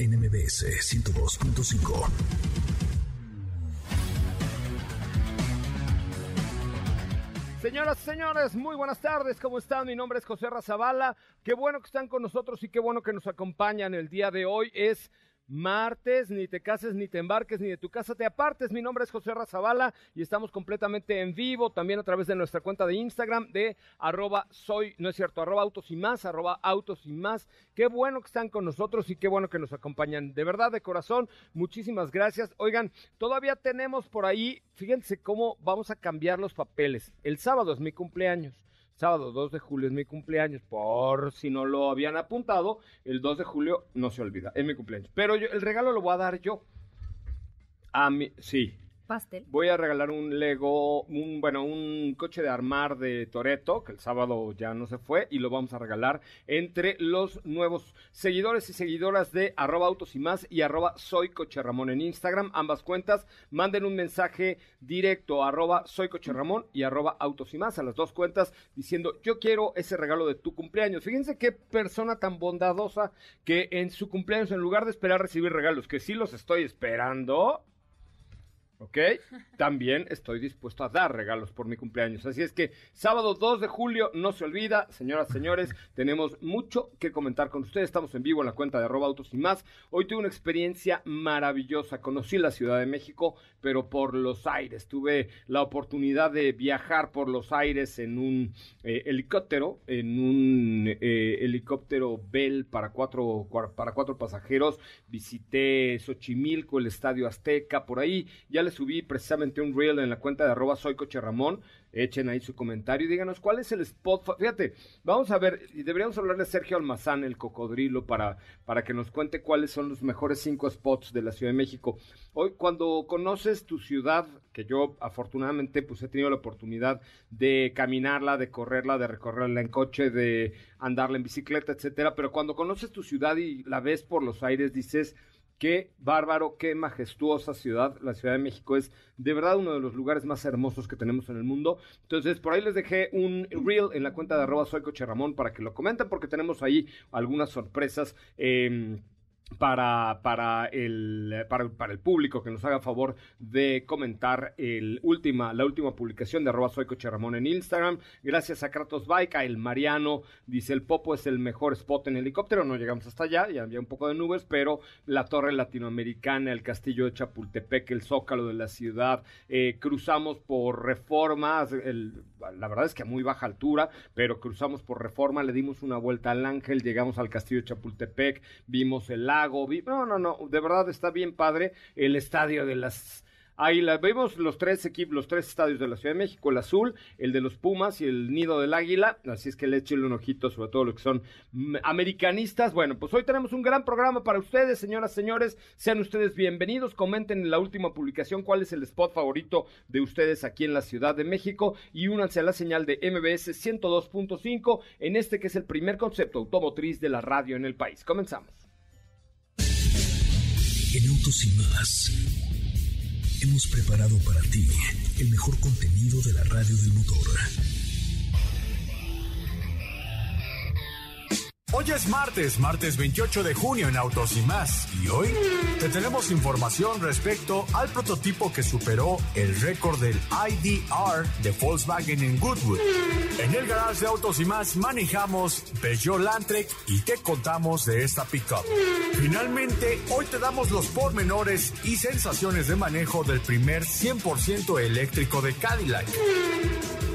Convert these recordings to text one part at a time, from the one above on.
NMBS 102.5. Señoras y señores, muy buenas tardes, ¿cómo están? Mi nombre es José Razabala, qué bueno que están con nosotros y qué bueno que nos acompañan el día de hoy. Es martes, ni te cases, ni te embarques, ni de tu casa te apartes. Mi nombre es José Razabala y estamos completamente en vivo, también a través de nuestra cuenta de Instagram de arroba soy, no es cierto, arroba autos y más, arroba autos y más. Qué bueno que están con nosotros y qué bueno que nos acompañan. De verdad, de corazón, muchísimas gracias. Oigan, todavía tenemos por ahí, fíjense cómo vamos a cambiar los papeles. El sábado es mi cumpleaños sábado 2 de julio es mi cumpleaños, por si no lo habían apuntado, el 2 de julio no se olvida, es mi cumpleaños. Pero yo, el regalo lo voy a dar yo. A mí, sí, pastel. Voy a regalar un Lego, un bueno, un coche de armar de Toreto, que el sábado ya no se fue, y lo vamos a regalar entre los nuevos seguidores y seguidoras de arroba autos y más y arroba soy Ramón en Instagram, ambas cuentas. Manden un mensaje directo a arroba soy coche Ramón y arroba autos y más a las dos cuentas diciendo yo quiero ese regalo de tu cumpleaños. Fíjense qué persona tan bondadosa que en su cumpleaños, en lugar de esperar recibir regalos, que sí los estoy esperando, ¿ok? También estoy dispuesto a dar regalos por mi cumpleaños. Así es que sábado 2 de julio, no se olvida, señoras, señores, tenemos mucho que comentar con ustedes. Estamos en vivo en la cuenta de arroba autos y más. Hoy tuve una experiencia maravillosa. Conocí la Ciudad de México, pero por los aires. Tuve la oportunidad de viajar por los aires en un eh, helicóptero, en un eh, helicóptero Bell para cuatro, para cuatro pasajeros. Visité Xochimilco, el Estadio Azteca, por ahí. Ya subí precisamente un reel en la cuenta de arroba soy coche Ramón. Echen ahí su comentario y díganos cuál es el spot. Fíjate, vamos a ver, y deberíamos hablarle a Sergio Almazán, el cocodrilo, para, para que nos cuente cuáles son los mejores cinco spots de la Ciudad de México. Hoy, cuando conoces tu ciudad, que yo afortunadamente pues he tenido la oportunidad de caminarla, de correrla, de recorrerla en coche, de andarla en bicicleta, etcétera, pero cuando conoces tu ciudad y la ves por los aires, dices, Qué bárbaro, qué majestuosa ciudad. La Ciudad de México es de verdad uno de los lugares más hermosos que tenemos en el mundo. Entonces, por ahí les dejé un reel en la cuenta de arroba soy para que lo comenten porque tenemos ahí algunas sorpresas. Eh, para, para, el, para, el público que nos haga favor de comentar el última, la última publicación de arroba soy Ramón en Instagram. Gracias a Kratos Bike, a El Mariano, dice el Popo es el mejor spot en helicóptero. No llegamos hasta allá, ya había un poco de nubes, pero la torre latinoamericana, el castillo de Chapultepec, el zócalo de la ciudad, eh, cruzamos por reformas, la verdad es que a muy baja altura, pero cruzamos por reforma, le dimos una vuelta al ángel, llegamos al castillo de Chapultepec, vimos el no, no, no, de verdad está bien padre el estadio de las la, vemos los tres equipos, los tres estadios de la Ciudad de México, el azul, el de los Pumas y el nido del águila. Así es que le echen un ojito sobre todo lo que son mm, americanistas. Bueno, pues hoy tenemos un gran programa para ustedes, señoras, señores. Sean ustedes bienvenidos. Comenten en la última publicación cuál es el spot favorito de ustedes aquí en la Ciudad de México. Y únanse a la señal de MBS 102.5 en este que es el primer concepto automotriz de la radio en el país. Comenzamos. En Autos y más hemos preparado para ti el mejor contenido de la radio del motor. Hoy es martes, martes 28 de junio en Autos y más. Y hoy te tenemos información respecto al prototipo que superó el récord del IDR de Volkswagen en Goodwood. En el garage de Autos y más manejamos Peugeot Landtrek y te contamos de esta pickup. Finalmente, hoy te damos los pormenores y sensaciones de manejo del primer 100% eléctrico de Cadillac.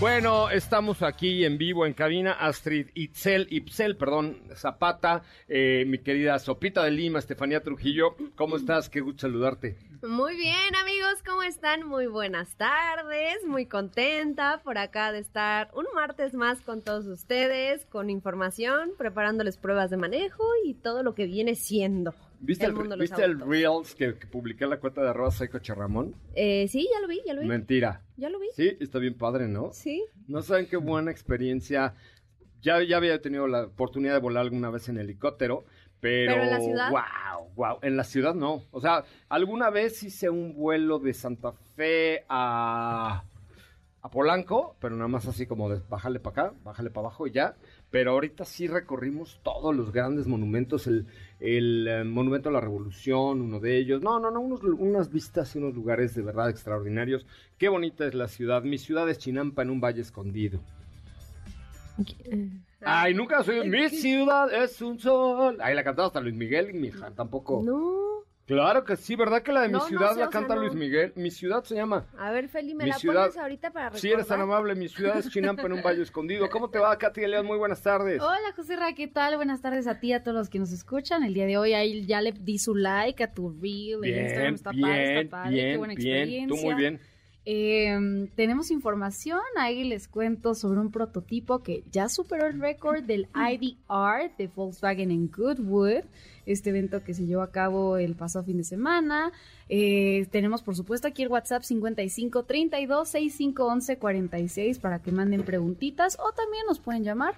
Bueno, estamos aquí en vivo en cabina. Astrid Itzel, Ipsel, perdón, Zapata, eh, mi querida Sopita de Lima, Estefanía Trujillo. ¿Cómo estás? Qué gusto saludarte. Muy bien, amigos, ¿cómo están? Muy buenas tardes, muy contenta por acá de estar un martes más con todos ustedes, con información, preparándoles pruebas de manejo y todo lo que viene siendo. ¿Viste el, ¿viste el Reels que, publiqué en la cuenta de arroba Seco Charramón? Eh, sí, ya lo vi, ya lo vi. Mentira. Ya lo vi. Sí, está bien padre, ¿no? Sí. No saben qué buena experiencia. Ya, ya había tenido la oportunidad de volar alguna vez en helicóptero, pero, ¿Pero en la ciudad? wow, wow, en la ciudad no. O sea, alguna vez hice un vuelo de Santa Fe a a Polanco, pero nada más así como de bájale para acá, bájale para abajo y ya. Pero ahorita sí recorrimos todos los grandes monumentos, el, el eh, Monumento a la Revolución, uno de ellos. No, no, no, unos, unas vistas y unos lugares de verdad extraordinarios. Qué bonita es la ciudad. Mi ciudad es Chinampa en un valle escondido. Ay, nunca soy. Mi ciudad es un sol. Ahí la cantaba hasta Luis Miguel, mi hija, tampoco. No. Claro que sí, ¿verdad que la de mi No, no ciudad sé, la o sea, canta no. Luis Miguel? Mi ciudad se llama. A ver, Feli, ¿me Mi la ciudad- pones ahorita para recordar? Si eres tan amable, mi ciudad es Chinampa en un valle escondido. ¿Cómo te va, Katy León? Muy buenas tardes. Hola José Ra, ¿qué tal? Buenas tardes a ti, a todos los que nos escuchan. El día de hoy ahí ya le di su like a tu reel Instagram. Bien, Está bien, padre, está padre. Qué bien, buena bien. experiencia. Tú muy bien. Eh, tenemos información, ahí les cuento sobre un prototipo que ya superó el récord del IDR de Volkswagen en Goodwood, este evento que se llevó a cabo el pasado fin de semana. Eh, tenemos por supuesto aquí el WhatsApp 55 32 65 11 46 para que manden preguntitas o también nos pueden llamar.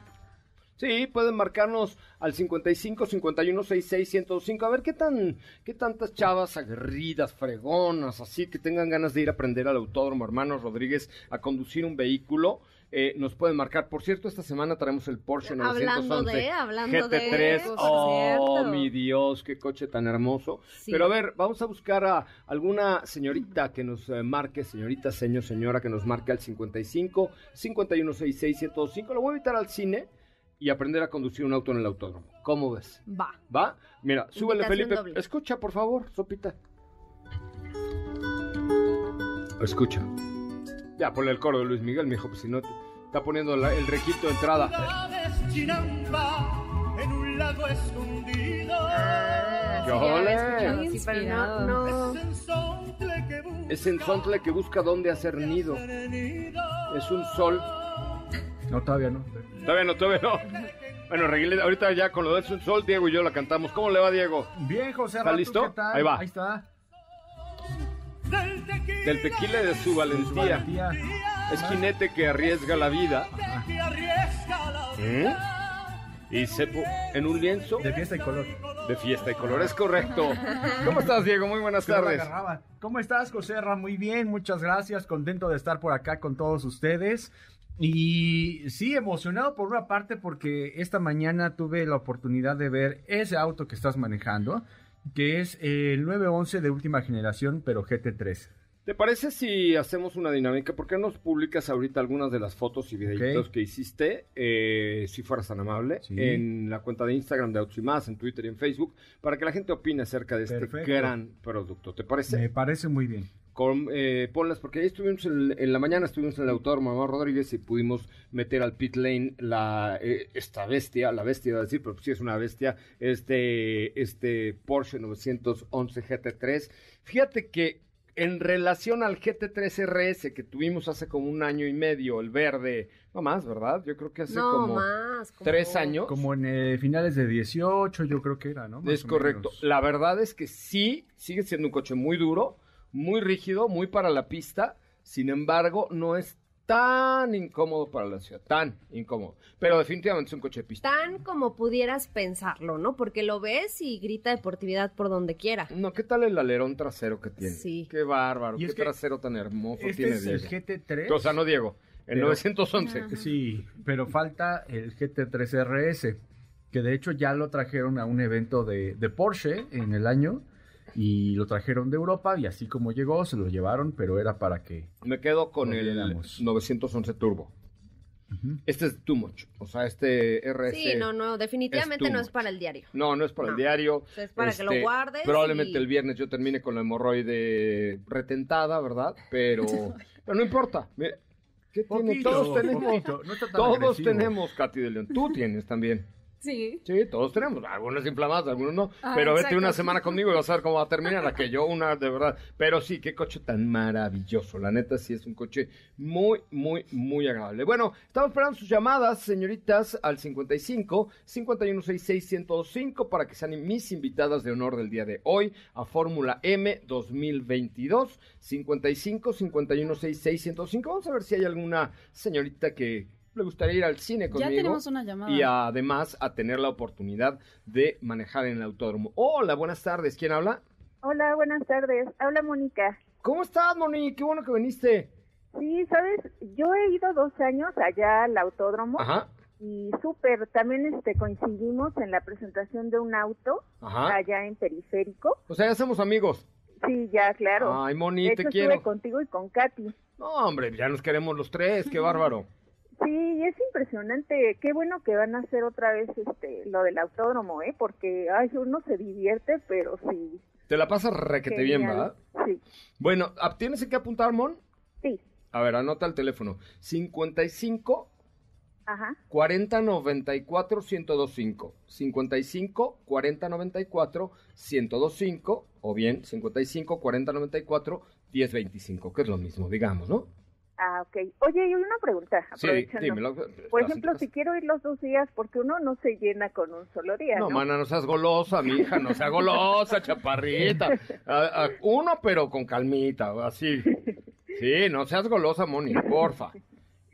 Sí, pueden marcarnos al 55 51 66 105. A ver qué tan qué tantas chavas aguerridas, fregonas, así que tengan ganas de ir a aprender al Autódromo Hermanos Rodríguez a conducir un vehículo. eh, nos pueden marcar. Por cierto, esta semana traemos el Porsche Hablando 911 de, hablando de, GT3. por oh, cierto. mi Dios, qué coche tan hermoso. Sí. Pero a ver, vamos a buscar a alguna señorita que nos eh, marque, señorita, señor, señora, que nos marque al 55 51 66 105. Lo voy a invitar al cine y aprender a conducir un auto en el autódromo. ¿Cómo ves? Va. ¿Va? Mira, súbele, Felipe. doble. Escucha, por favor, Sopita. Escucha. Ya, ponle el coro de Luis Miguel, mijo, pues si no te está poniendo la- el requito de entrada. en un lago no, no. Es en Sontle que busca dónde hacer nido. Es un sol. No, todavía no. Todavía no, todavía no. Bueno, Reguilete, ahorita ya con lo de un sol, Diego y yo la cantamos. ¿Cómo le va, Diego? Bien, José. ¿Está Ra, ¿tú listo? qué tal? Ahí va. Ahí está. Del tequila de su valentía. Valentía. Es jinete que arriesga la vida. ¿Mm? Y se en un lienzo De fiesta y color. de fiesta y color. Es correcto. ¿Cómo estás, Diego? Muy buenas tardes. ¿Cómo estás, José Ra? Muy bien, muchas gracias. Contento de estar por acá con todos ustedes. Y sí, emocionado por una parte porque esta mañana tuve la oportunidad de ver ese auto que estás manejando, que es el 911 de última generación, pero GT3. ¿Te parece si hacemos una dinámica? ¿Por qué nos publicas ahorita algunas de las fotos y videitos que hiciste, eh, si fueras tan amable, Sí. en la cuenta de Instagram de Autos y Más, en Twitter y en Facebook, para que la gente opine acerca de este gran producto? ¿Te parece? Me parece muy bien. Con, eh, ponlas, porque ahí estuvimos en, en la mañana, estuvimos en el autódromo Mamá Rodríguez y pudimos meter al pit lane la, eh, esta bestia, la bestia iba a decir, pero sí es una bestia, este, este Porsche 911 GT3. Fíjate que en relación al GT3 RS que tuvimos hace como un año y medio, el verde, no más, ¿verdad? Yo creo que hace No como más. como- tres años. Como en eh, finales de 18, yo creo que era, ¿no? Más Es correcto. menos. La verdad es que sí, sigue siendo un coche muy duro, muy rígido, muy para la pista, sin embargo, no es tan incómodo para la ciudad, tan incómodo. Pero definitivamente es un coche de pista. Tan como pudieras pensarlo, ¿no? Porque lo ves y grita deportividad por donde quiera. No, ¿qué tal el alerón trasero que tiene? Sí. Qué bárbaro, qué trasero tan hermoso Este tiene es el Diego. GT3. O sea, no Diego, el Pero- 911. Sí, pero falta el GT3 RS, que de hecho ya lo trajeron a un evento de, de Porsche en el año y lo trajeron de Europa y así como llegó se lo llevaron, pero era para que... Me quedo con el viéramos. 911 Turbo. Este es too much. O sea, este RS. Sí, no, no, definitivamente no es para el diario. No, no es para el diario. Este, Es para que lo guardes Probablemente y- el viernes yo termine con la hemorroide retentada, ¿verdad? Pero, pero no importa. Mira, ¿Qué tiene? Poquito, Todos tenemos. poquito, no está tan Todos agresivo. tenemos, Katy de León. Tú tienes también. Sí. Sí, todos tenemos. Algunos inflamados, algunos no. Ah, pero vete exacto. una semana conmigo y vas a ver cómo va a terminar. Aquello, una de verdad. Pero sí, qué coche tan maravilloso. La neta, sí es un coche muy, muy, muy agradable. Bueno, estamos esperando sus llamadas, señoritas, al 55 5166 para que sean mis invitadas de honor del día de hoy a Fórmula M 2022. 55 5166 Vamos a ver si hay alguna señorita que le gustaría ir al cine conmigo. Ya tenemos una llamada. Y además a tener la oportunidad de manejar en el autódromo. Hola, buenas tardes. ¿Quién habla? Hola, buenas tardes. Habla Mónica. ¿Cómo estás, Moni? Qué bueno que viniste. Sí, sabes, yo he ido dos años allá al autódromo Ajá, y súper, también este coincidimos en la presentación de un auto ajá. allá en Periférico. O sea, ya somos amigos. Sí, ya, claro. Ay, Moni, de te hecho, quiero. estuve contigo y con Katy. No, hombre, ya nos queremos los tres. Qué bárbaro. Sí, es impresionante. Qué bueno que van a hacer otra vez este lo del autódromo, ¿eh? Porque ay, uno se divierte, pero sí. Te la pasas requete bien. ¿verdad? Sí, Bueno, ¿ah, ¿tienes que apuntar, Mon? sí. A ver, anota el teléfono. 55 Ajá. 40 94 1025. 55 40 94 1025 o bien 55 40 94 1025, que es lo mismo, digamos, ¿no? Ah, ok. Oye, y una pregunta, Sí, dímelo. Por ejemplo, si quiero ir los dos días, porque uno no se llena con un solo día, ¿no? No, mana, no seas golosa, mi hija, no seas golosa, chaparrita. A- a- uno, pero con calmita, así. Sí, no seas golosa, Moni, porfa.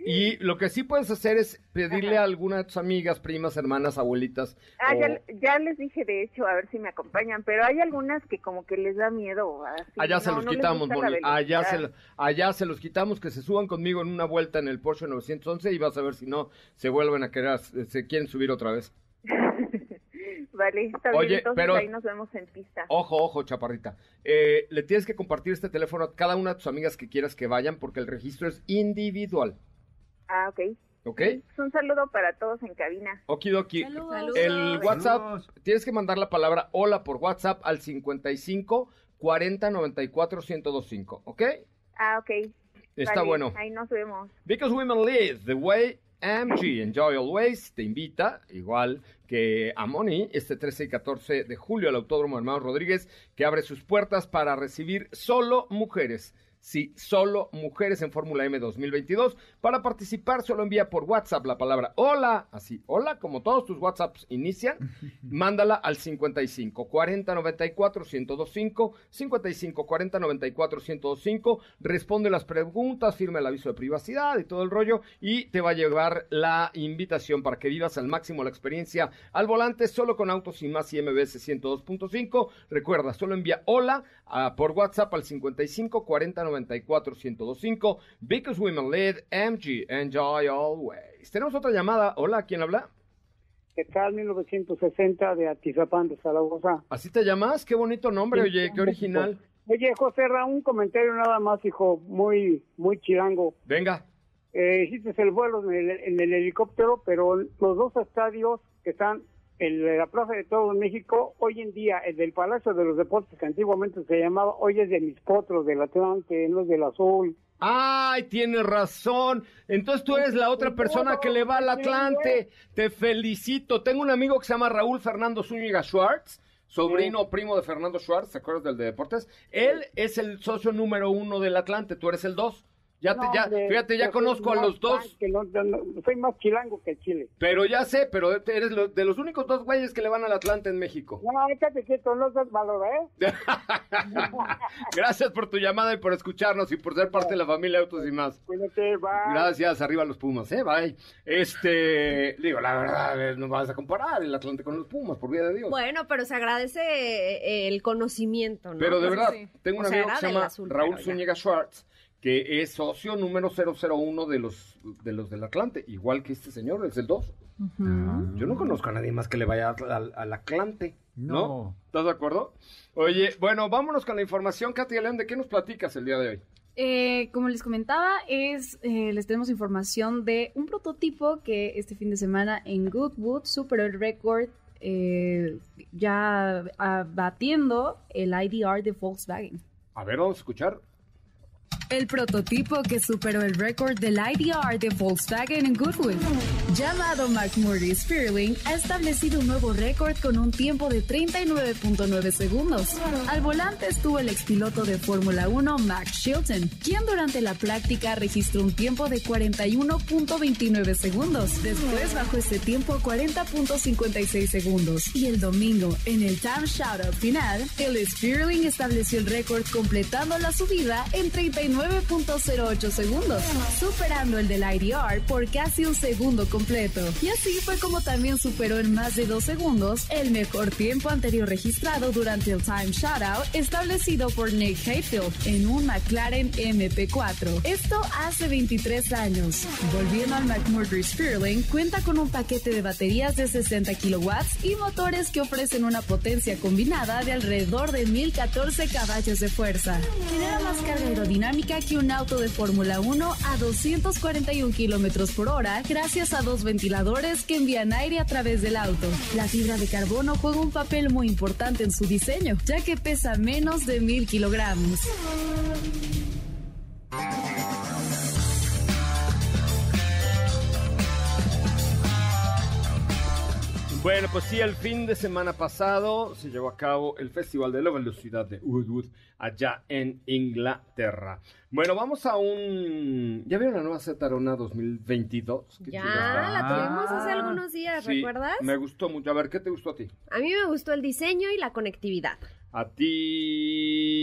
Y lo que sí puedes hacer es pedirle a alguna de tus amigas, primas, hermanas, abuelitas. Ah, o- ya, ya les dije, de hecho, a ver si me acompañan, pero hay algunas que como que les da miedo. Así, Allá se los no quitamos, Moni. Allá se, allá se los quitamos, que se suban conmigo en una vuelta en el Porsche 911 y vas a ver si no se vuelven a querer, se quieren subir otra vez. Vale, está Oye, bien, entonces pero- ahí nos vemos en pista. Ojo, ojo, chaparrita. Eh, le tienes que compartir este teléfono a cada una de tus amigas que quieras que vayan porque el registro es individual. Ah, ok. ¿Ok? Un saludo para todos en cabina. Okidoki. Saludos. El. WhatsApp, Saludos. tienes que mandar la palabra hola por WhatsApp al 55 40 94 1025. ¿Ok? Ah, ok. Está Vale, bueno. Ahí nos vemos. Because Women Lead, The Way AMG Enjoy Always te invita, igual que a Moni, este 13 y 14 de julio al Autódromo Hermanos Rodríguez, que abre sus puertas para recibir solo mujeres. Sí, solo mujeres en Fórmula M 2022. Para participar, solo envía por WhatsApp la palabra hola, así, hola, como todos tus WhatsApps inician. Mándala al 55 40 94 1025, 55 40 94 1025. Responde las preguntas, firma el aviso de privacidad y todo el rollo. Y te va a llevar la invitación para que vivas al máximo la experiencia al volante, solo con autos y más y MBS 102.5. Recuerda, solo envía hola ah, por WhatsApp al 55 40 94 1025. Because Women Lead, MG, Enjoy Always. Tenemos otra llamada. Hola, ¿quién habla? ¿Qué tal? 1960 de Atizapán de Zaragoza. ¿Así te llamas? Qué bonito nombre, oye, qué original. Oye, José Ra, un comentario nada más, hijo, muy, muy chirango. Venga. Eh, hiciste el vuelo en el, en el helicóptero, pero los dos estadios que están en la Plaza de Todo México, hoy en día, el del Palacio de los Deportes, que antiguamente se llamaba, hoy es de mis potros, del Atlante, no es del Azul. Ay, tienes razón. Entonces tú eres la otra persona que le va al Atlante. Te felicito. Tengo un amigo que se llama Raúl Fernando Zúñiga Schwartz, sobrino primo de Fernando Schwartz, ¿te acuerdas del de deportes? Él es el socio número uno del Atlante, tú eres el dos. Ya, te, No, ya, hombre, fíjate, ya conozco a los dos. que no- no- no, soy más chilango que chile. Pero ya sé, pero eres lo- de los únicos dos güeyes que le van al Atlante en México. No, déjate quieto, no seas malo, ¿eh? Gracias por tu llamada y por escucharnos y por ser parte de la familia Autos y más. Cuídate, bye. Gracias, arriba los Pumas, eh, bye. Este, digo, la verdad, eh, no vas a comparar el Atlante con los Pumas, por vida de Dios. Bueno, pero se agradece eh, el conocimiento, ¿no? Pero de Pues verdad, sí. tengo un O sea, amigo que se llama azul, Raúl. Zúñiga Schwartz, que es socio número 001 de los, de los del Atlante, igual que este señor, es el 2. Yo no conozco a nadie más que le vaya al, al- al Atlante, ¿no? No. ¿Estás de acuerdo? Oye, bueno, vámonos con la información, Katia León, ¿de qué nos platicas el día de hoy? Eh, como les comentaba, es eh, les tenemos información de un prototipo que este fin de semana en Goodwood superó el récord eh, ya ah, batiendo el IDR de Volkswagen. A ver, vamos a escuchar. El prototipo que superó el récord del IDR de Volkswagen en Goodwood, llamado McMurray Spearling, ha establecido un nuevo récord con un tiempo de 39.9 segundos. Al volante estuvo el expiloto de Fórmula 1 Max Chilton, quien durante la práctica registró un tiempo de 41.29 segundos. Después bajó este tiempo a 40.56 segundos. Y el domingo, en el time shoutout final, el Spearling estableció el récord completando la subida en 39.08 segundos, superando el del IDR por casi un segundo completo. Y así fue como también superó en más de dos segundos el mejor tiempo anterior registrado durante el time shoutout establecido por Nick Hayfield en un McLaren MP4. Esto hace 23 años. Volviendo al McMurray Spearling, cuenta con un paquete de baterías de 60 kilowatts y motores que ofrecen una potencia combinada de alrededor de 1014 caballos de fuerza. Genera más carga aerodinámica que un auto de Fórmula 1 a 241 kilómetros por hora gracias a dos ventiladores que envían aire a través del auto. La fibra de carbono juega un papel muy importante en su diseño, ya que pesa menos de 1000 kilogramos. Bueno, pues sí, el fin de semana pasado se llevó a cabo el Festival de la Velocidad de Woodwood allá en Inglaterra. Bueno, vamos a un... ¿Ya vieron la nueva Zetarona 2022? Qué Ya, la tuvimos hace algunos días, Sí, ¿recuerdas? Me gustó mucho. A ver, ¿qué te gustó a ti? A mí me gustó el diseño y la conectividad. A ti,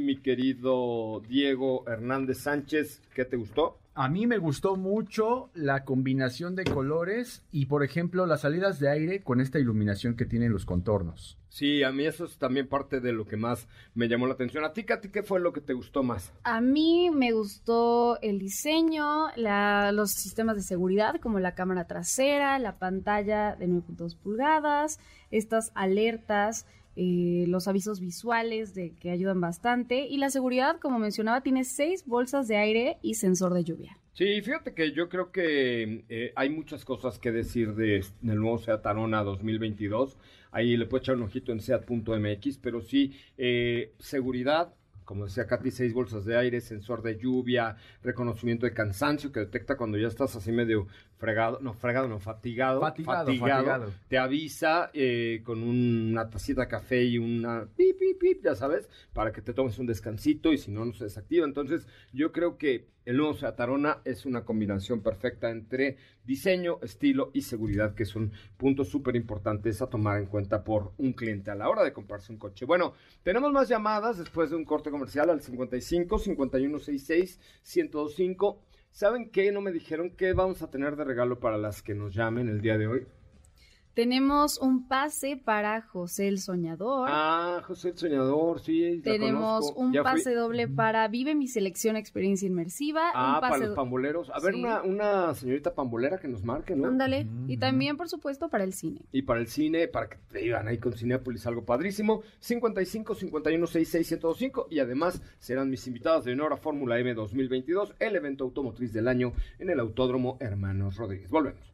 mi querido Diego Hernández Sánchez, ¿qué te gustó? A mí me gustó mucho la combinación de colores y, por ejemplo, las salidas de aire con esta iluminación que tienen los contornos. Sí, a mí eso es también parte de lo que más me llamó la atención. ¿A ti, Katy, qué fue lo que te gustó más? A mí me gustó el diseño, la- los sistemas de seguridad como la cámara trasera, la pantalla de 9.2 pulgadas, estas alertas, eh, los avisos visuales de que ayudan bastante y la seguridad, como mencionaba, tiene seis bolsas de aire y sensor de lluvia. Sí, fíjate que yo creo que eh, hay muchas cosas que decir de, del nuevo Seat Arona 2022. Ahí le puedo echar un ojito en seat.mx, pero sí, eh, seguridad, como decía Katy, seis bolsas de aire, sensor de lluvia, reconocimiento de cansancio que detecta cuando ya estás así medio fregado, no, fregado, no, fatigado. Fatigado, fatigado. Te avisa eh, con una tacita de café y una pip, pip, pip, ya sabes, para que te tomes un descansito y si no, no se desactiva. Entonces, yo creo que el nuevo Seat Arona es una combinación perfecta entre diseño, estilo y seguridad, que son puntos súper importantes a tomar en cuenta por un cliente a la hora de comprarse un coche. Bueno, tenemos más llamadas después de un corte comercial al 55 5166 1025. ¿Saben qué? No me dijeron qué vamos a tener de regalo para las que nos llamen el día de hoy. Tenemos un pase para José el Soñador. Ah, José el Soñador, sí. Tenemos un Ya fui. pase doble para Vive mi selección experiencia inmersiva. Ah, un para los pamboleros. A ver, Sí. una, una señorita pambolera que nos marque, ¿no? Ándale. Y también, por supuesto, para el cine. Y para el cine, para que te digan ahí con Cinepolis algo padrísimo, 55 51 66 1025 y además serán mis invitadas de honor a Fórmula M 2022, el evento automotriz del año en el Autódromo Hermanos Rodríguez. Volvemos.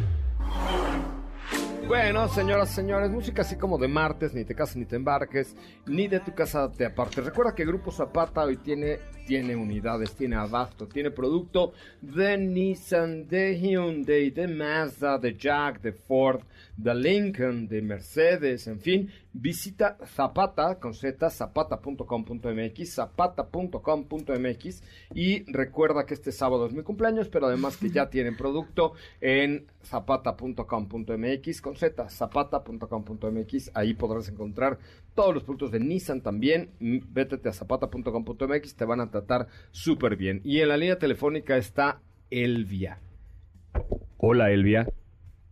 Bueno, señoras, señores, música así como de martes, ni te cases ni te embarques, ni de tu casa te apartes. Recuerda que Grupo Zapata hoy tiene, tiene unidades, tiene abasto, tiene producto de Nissan, de Hyundai, de Mazda, de Jack, de Ford, de Lincoln, de Mercedes, en fin. Visita Zapata con Z, zapata.com.mx, zapata.com.mx y recuerda que este sábado es mi cumpleaños, pero además que ya tienen producto en zapata.com.mx con Z, zapata.com.mx, ahí podrás encontrar todos los productos de Nissan también. Mm, Vétete a zapata.com.mx, te van a tratar súper bien. Y en la línea telefónica está Elvia. Hola Elvia.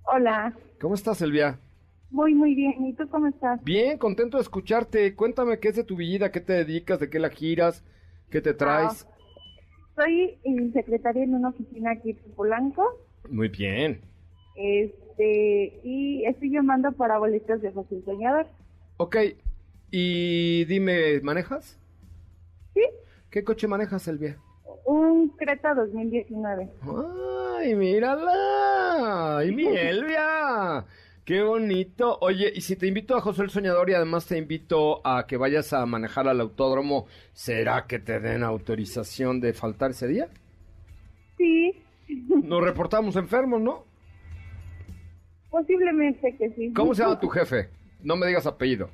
Hola, ¿Cómo estás Elvia? muy muy bien. ¿Y tú cómo estás? Bien, contento de escucharte. Cuéntame qué es de tu vida, qué te dedicas, de qué la giras, qué te traes. Soy eh, secretaria en una oficina aquí en Polanco. Muy bien. Este, y estoy llamando para boletos de José el Soñador. Ok, y dime, ¿manejas? Sí. ¿Qué coche manejas, Elvia? Un Creta 2019. ¡Ay, mírala! ¡Ay, mi Elvia! ¡Qué bonito! Oye, y si te invito a José el Soñador y además te invito a que vayas a manejar al autódromo, ¿será que te den autorización de faltar ese día? Sí, Nos reportamos enfermos, ¿no? Posiblemente que sí. ¿Cómo se llama tu jefe? No me digas apellido.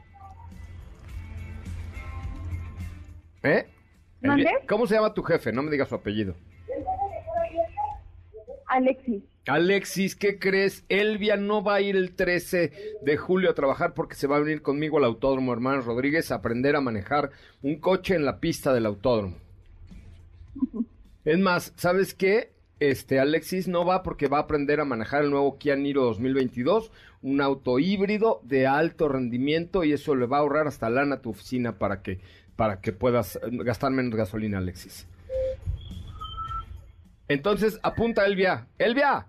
¿Eh? Elvia, ¿Cómo se llama tu jefe? No me digas su apellido. Alexis. Alexis, ¿qué crees? Elvia no va a ir el 13 de julio a trabajar porque se va a venir conmigo al Autódromo Hermanos Rodríguez a aprender a manejar un coche en la pista del autódromo. Es más, ¿sabes qué? Este Alexis no va porque va a aprender a manejar el nuevo Kia Niro 2022, un auto híbrido de alto rendimiento y eso le va a ahorrar hasta lana a tu oficina para que para que puedas eh, gastar menos gasolina, Alexis. Entonces, apunta Elvia. Elvia,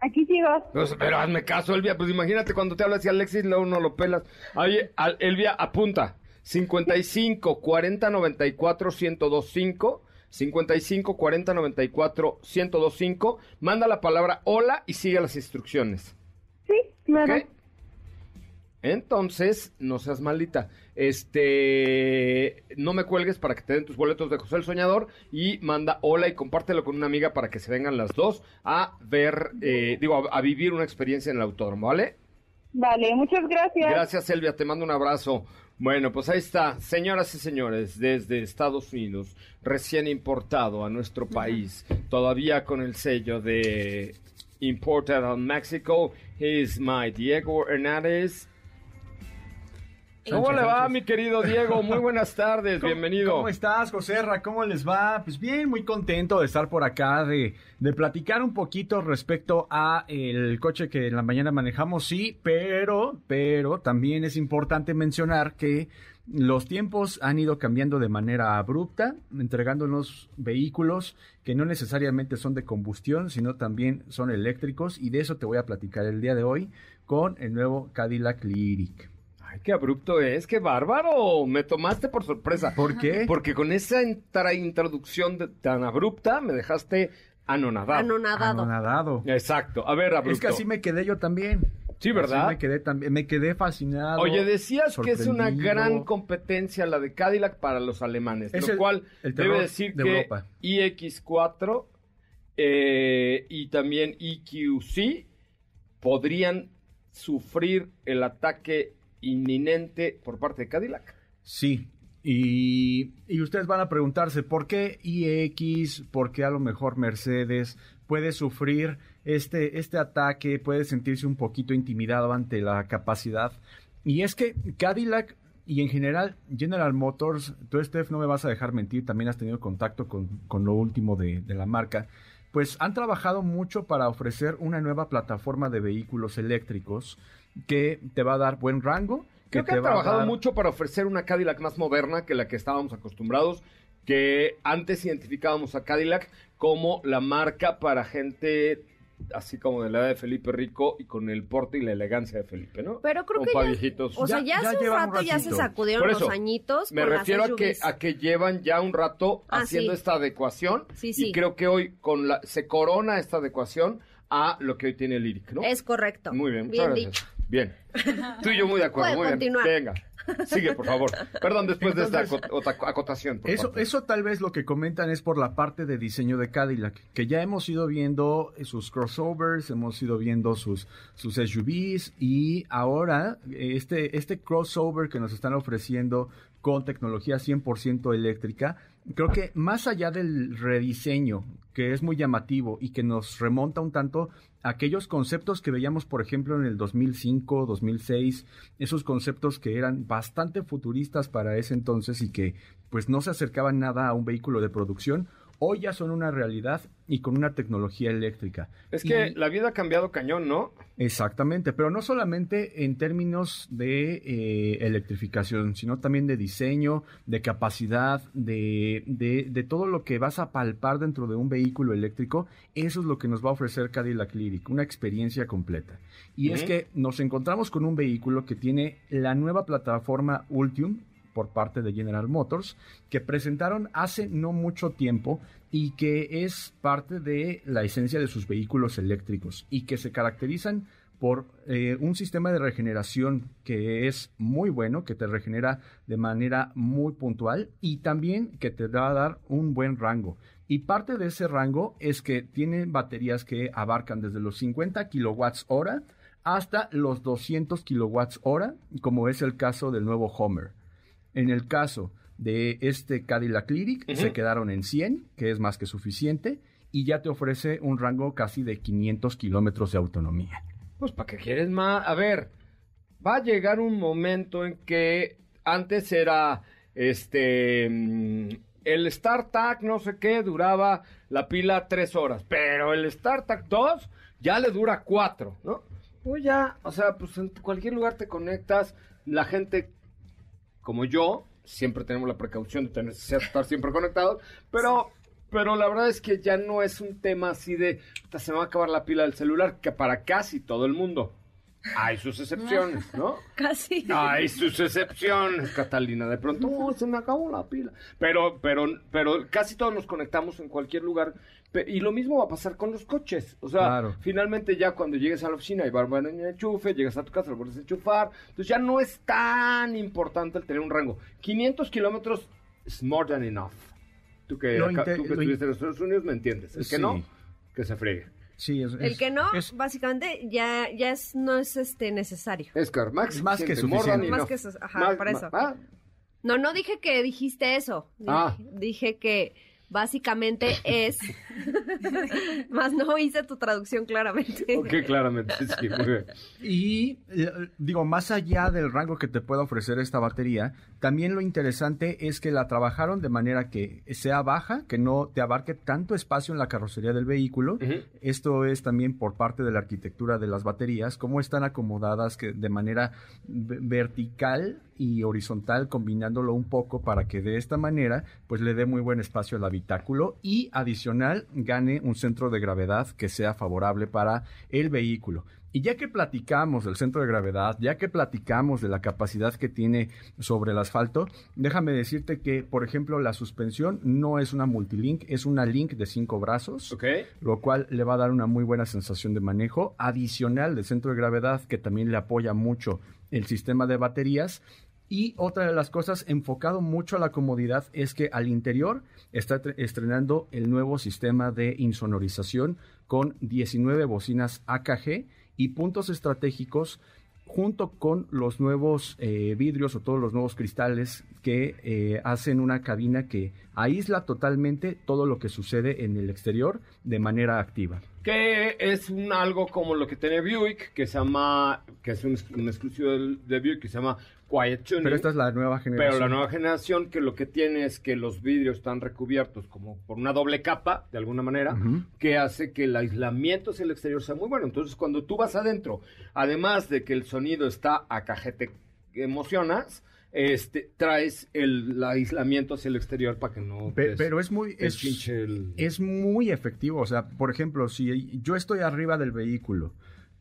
Aquí sigo. pues, pero hazme caso, Elvia. Pues imagínate cuando te habla así Alexis, luego no lo pelas. Oye, Elvia, apunta. 55 40 94 1025. 55 40 94 1025. Manda la palabra hola y sigue las instrucciones. Sí, claro. Entonces, no seas malita. Este, no me cuelgues para que te den tus boletos de José el Soñador y manda hola y compártelo con una amiga para que se vengan las dos a ver, eh, digo, a, a vivir una experiencia en el autódromo, ¿vale? Vale, muchas gracias. Gracias, Elvia, te mando un abrazo. Bueno, pues ahí está, señoras y señores, desde Estados Unidos, recién importado a nuestro país, todavía con el sello de Imported on Mexico, is my Diego Hernández. ¿Cómo le va, mi querido Diego? Muy buenas tardes, ¿Cómo- bienvenido. ¿Cómo estás, José Ra? ¿Cómo les va? Pues bien, muy contento de estar por acá, de, de platicar un poquito respecto a el coche que en la mañana manejamos, sí, pero, pero también es importante mencionar que los tiempos han ido cambiando de manera abrupta, entregándonos vehículos que no necesariamente son de combustión, sino también son eléctricos, y de eso te voy a platicar el día de hoy con el nuevo Cadillac Lyric. Ay, qué abrupto es, qué bárbaro. Me tomaste por sorpresa. ¿Por qué? Porque con esa entra- introducción de- tan abrupta me dejaste anonadado. Anonadado. Anonadado. Exacto. A ver, abrupto. Es que así me quedé yo también. Sí, ¿verdad? Así me quedé también, me quedé fascinado. Oye, decías que es una gran competencia la de Cadillac para los alemanes, Es lo el- cual el debe decir de que Europa. iX4 eh, y también EQC podrían sufrir el ataque inminente por parte de Cadillac. Sí. Y, y ustedes van a preguntarse, ¿por qué iX? ¿Por qué a lo mejor Mercedes puede sufrir este, este ataque? Puede sentirse un poquito intimidado ante la capacidad. Y es que Cadillac y en general General Motors, tú Steph no me vas a dejar mentir, también has tenido contacto con, con lo último de, de la marca, pues han trabajado mucho para ofrecer una nueva plataforma de vehículos eléctricos que te va a dar buen rango. Creo que te ha va a trabajado dar- mucho para ofrecer una Cadillac más moderna que la que estábamos acostumbrados, que antes identificábamos a Cadillac como la marca para gente así como de la edad de Felipe Rico y con el porte y la elegancia de Felipe, ¿no? Pero creo Como que ya- viejitos. O sea, ya, hace un rato ya se sacudieron Por los añitos Me con refiero las a que, a que llevan ya un rato Ah, haciendo sí. esta adecuación Sí, sí. y creo que hoy con la, se corona esta adecuación a lo que hoy tiene el Lyric, ¿no? Es correcto. Muy bien, muchas Bien gracias. dicho. Bien. Tú y yo muy de acuerdo. Muy continuar. bien. Venga. Sigue, por favor. Perdón, después de esta Entonces- acotación. por Eso, parte. eso tal vez lo que comentan es por la parte de diseño de Cadillac, que ya hemos ido viendo sus crossovers, hemos ido viendo sus, sus SUVs y ahora este, este crossover que nos están ofreciendo con tecnología 100% eléctrica, creo que más allá del rediseño, que es muy llamativo y que nos remonta un tanto aquellos conceptos que veíamos, por ejemplo, en el 2005, 2006, esos conceptos que eran bastante futuristas para ese entonces y que pues no se acercaban nada a un vehículo de producción, hoy ya son una realidad y con una tecnología eléctrica. Es que Y- la vida ha cambiado cañón, ¿no? Exactamente, pero no solamente en términos de eh, electrificación, sino también de diseño, de capacidad, de, de, de todo lo que vas a palpar dentro de un vehículo eléctrico. Eso es lo que nos va a ofrecer Cadillac Lyric, una experiencia completa. Y es que nos encontramos con un vehículo que tiene la nueva plataforma Ultium por parte de General Motors, que presentaron hace no mucho tiempo y que es parte de la esencia de sus vehículos eléctricos y que se caracterizan por eh, un sistema de regeneración que es muy bueno, que te regenera de manera muy puntual y también que te va a dar un buen rango. Y parte de ese rango es que tienen baterías que abarcan desde los 50 kilowatts hora hasta los 200 kilowatts hora, como es el caso del nuevo Homer. En el caso de este Cadillac Lyric, se quedaron en 100, que es más que suficiente, y ya te ofrece un rango casi de 500 kilómetros de autonomía. Pues, ¿para qué quieres más? A ver, va a llegar un momento en que antes era, este, mm, el StarTAC, no sé qué, duraba la pila tres horas, pero el StarTAC 2 ya le dura cuatro, ¿no? Pues ya, o sea, pues en cualquier lugar te conectas, la gente como yo, siempre tenemos la precaución de tener, estar siempre conectados, pero, pero la verdad es que ya no es un tema así de, "Puta, se me va a acabar la pila del celular, que para casi todo el mundo. Hay sus excepciones, ¿no? Casi. Hay sus excepciones, Catalina. De pronto, "Oh, se me acabó la pila. Pero, pero, pero casi todos nos conectamos en cualquier lugar. Y lo mismo va a pasar con los coches. O sea, Claro. finalmente ya cuando llegues a la oficina y va a haber un enchufe, llegas a tu casa, lo puedes enchufar. Entonces ya no es tan importante el tener un rango. 500 kilómetros es more than enough. Tú que, acá- tú que estuviste en Estados Unidos me entiendes. El que no, que se friegue. Sí, es, El que no, básicamente, ya, ya es, no es este necesario. Es que Max, Más que suficiente. Más que eso, ajá, Más- eso. ah, No, no dije que dijiste eso. Dije, Ah. dije que básicamente es. Más no hice tu traducción claramente. ok, claramente, sí, muy bien. Y eh, digo, más allá del rango que te pueda ofrecer esta batería, también lo interesante es que la trabajaron de manera que sea baja, que no te abarque tanto espacio en la carrocería del vehículo. Esto es también por parte de la arquitectura de las baterías, cómo están acomodadas que de manera ve- vertical y horizontal, combinándolo un poco para que de esta manera pues le dé muy buen espacio al habitáculo y adicional gane un centro de gravedad que sea favorable para el vehículo. Y ya que platicamos del centro de gravedad, ya que platicamos de la capacidad que tiene sobre el asfalto, déjame decirte que, por ejemplo, la suspensión no es una multilink, es una link de cinco brazos, lo cual le va a dar una muy buena sensación de manejo, adicional del centro de gravedad que también le apoya mucho el sistema de baterías. Y otra de las cosas enfocado mucho a la comodidad es que al interior está tre- estrenando el nuevo sistema de insonorización con 19 bocinas AKG y puntos estratégicos junto con los nuevos eh, vidrios o todos los nuevos cristales que eh, hacen una cabina que aísla totalmente todo lo que sucede en el exterior de manera activa. Que es un algo como lo que tiene Buick, que se llama, que es un, un exclusivo de Buick, que se llama Quiet Tuning. Pero esta es la nueva generación. Pero la nueva generación que lo que tiene es que los vidrios están recubiertos como por una doble capa, de alguna manera, que hace que el aislamiento hacia el exterior sea muy bueno. Entonces, cuando tú vas adentro, además de que el sonido está a cajete que emocionas, este, traes el, el aislamiento hacia el exterior para que no... Pe- te- pero es muy es, el- es muy efectivo. O sea, por ejemplo, si yo estoy arriba del vehículo,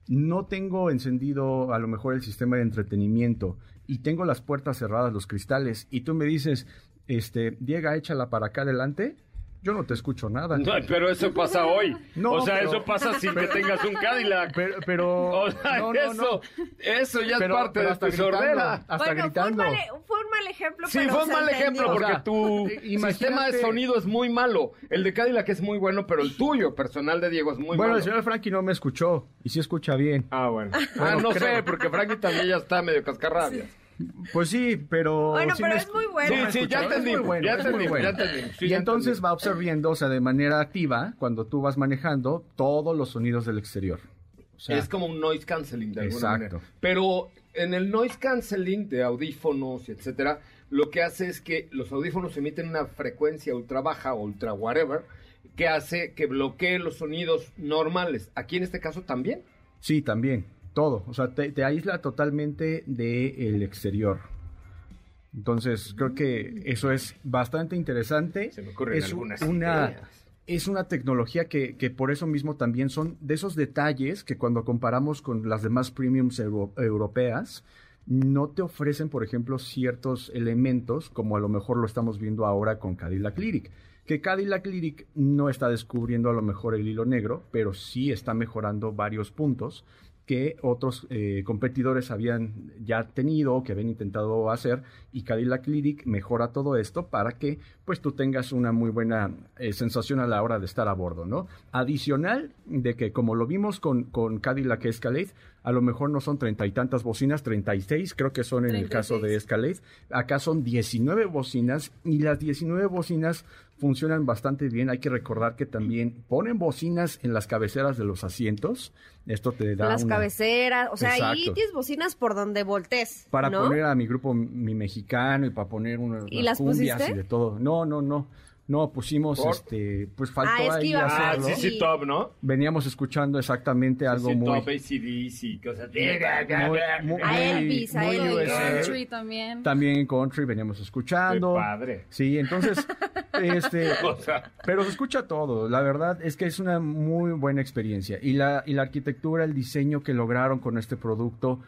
no tengo encendido a lo mejor el sistema de entretenimiento y tengo las puertas cerradas, los cristales, y tú me dices, este, Diego, échala para acá adelante, Yo no te escucho nada. No, pero eso pasa hoy. No, o sea, pero- eso pasa sin que tengas un Cadillac. Pero, pero O sea, no, no, eso, no. eso ya Pero- es parte pero de tu gritando, sordera. hasta bueno, fue un, gritando. mal, fue un mal ejemplo, Sí, pero fue un mal entendió. ejemplo porque O sea, tu imagínate- sistema de sonido es muy malo. El de Cadillac es muy bueno, pero el tuyo, personal de Diego, es muy bueno, malo. el señor Frankie no me escuchó y sí escucha bien. Ah, bueno. ah, Bueno, no creo. sé, porque Frankie también ya está medio cascarrabias. Pues sí, pero... Bueno, sí pero me es muy bueno. Sí, sí, ya escuchó, es muy entendimos, bueno, ya entendimos, bueno. ya sí, y ya entonces va absorbiendo, o sea, de manera activa, cuando tú vas manejando, todos los sonidos del exterior. O sea, es como un noise canceling de alguna Exacto. manera. Pero en el noise canceling de audífonos, etcétera, lo que hace es que los audífonos emiten una frecuencia ultra baja, ultra whatever, que hace que bloquee los sonidos normales. Aquí en este caso también. Sí, también, todo. O sea, te, te aísla totalmente del exterior. Entonces, creo que eso es bastante interesante. Se me ocurren es algunas una, ideas. es una tecnología que, que por eso mismo también son de esos detalles que cuando comparamos con las demás premiums euro- europeas, no te ofrecen, por ejemplo, ciertos elementos, como a lo mejor lo estamos viendo ahora con Cadillac Lyric. Que Cadillac Lyric no está descubriendo a lo mejor el hilo negro, pero sí está mejorando varios puntos que otros eh, competidores habían ya tenido o que habían intentado hacer y Cadillac Lyric mejora todo esto para que pues tú tengas una muy buena eh, sensación a la hora de estar a bordo, ¿no? Adicional de que como lo vimos con, con Cadillac Escalade, a lo mejor no son treinta y tantas bocinas, 36 creo que son en el caso de Escalade, acá son 19 bocinas y las 19 bocinas funcionan bastante bien. Hay que recordar que también ponen bocinas en las cabeceras de los asientos. Esto te da Las una- cabeceras, o sea, ahí Exacto. tienes bocinas por donde voltees, para ¿no? poner a mi grupo mi mexicano y para poner unas, ¿Y las cumbias pusiste? y de todo. No, no, no. No, pusimos ¿Por? este, pues faltó Ah, es que ahí iba a Ah, hacerlo. sí, sí, top, ¿no? Veníamos escuchando exactamente algo sí, muy top, ACDC, cosas muy, muy, A Elvis, a Elvis. Country también. También country veníamos escuchando. Qué padre. Sí, entonces, este, O sea, pero se escucha todo. La verdad es que es una muy buena experiencia. Y la, y la arquitectura, el diseño que lograron con este producto.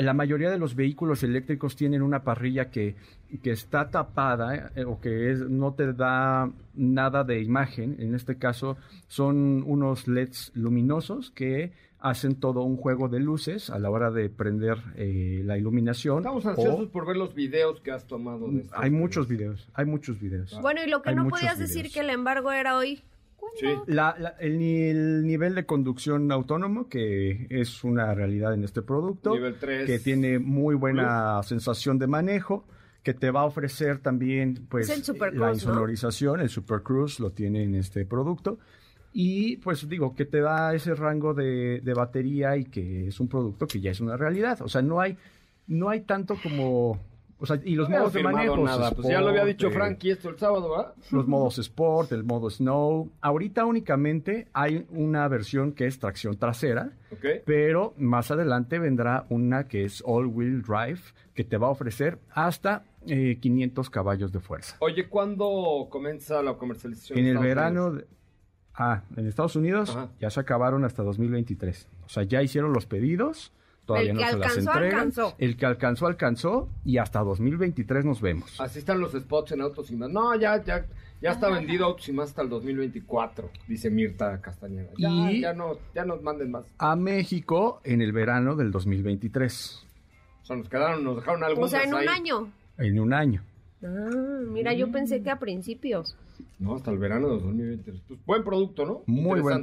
La mayoría de los vehículos eléctricos tienen una parrilla que, que está tapada eh, o que es, no te da nada de imagen. En este caso son unos LEDs luminosos que hacen todo un juego de luces a la hora de prender eh, la iluminación. estamos o- ansiosos por ver los videos que has tomado de hay muchos videos, hay muchos videos. Bueno, y lo que Hay no podías decir que el embargo era hoy. Sí. La- la- el, ni- el nivel de conducción autónomo, que es una realidad en este producto, Nivel 3. que tiene muy buena sensación de manejo, que te va a ofrecer también pues la insonorización, el Super Cruise lo tiene en este producto. Y pues digo, que te da ese rango de, de batería y que es un producto que ya es una realidad. O sea, no hay, no hay tanto como... O sea, y los No modos de manejo. nada. Pues ya lo había dicho eh, Frankie esto el sábado, ¿verdad? los modos Sport, el modo Snow. Ahorita únicamente hay una versión que es tracción trasera, Ok. pero más adelante vendrá una que es all-wheel drive, que te va a ofrecer hasta eh, 500 caballos de fuerza. Oye, ¿cuándo comienza la comercialización? En el verano... De- Ah, en Estados Unidos Ajá. ya se acabaron hasta 2023. O sea, ya hicieron los pedidos, todavía El no que se las alcanzó, entregan. alcanzó. El que alcanzó, alcanzó y hasta 2023 nos vemos. Así están los spots en Autos y Más. No, ya, ya, ya está vendido Autos y Más hasta el 2024, dice Mirta Castañeda. Ya, Y- ya no, ya nos manden más. A México en el verano del 2023, O sea, nos quedaron, nos dejaron algunos O sea, en un ahí. año. en un año. Ah, mira, yo pensé que a principios. No, hasta el verano de 2023. Pues buen producto, ¿no? Muy buen Interesante.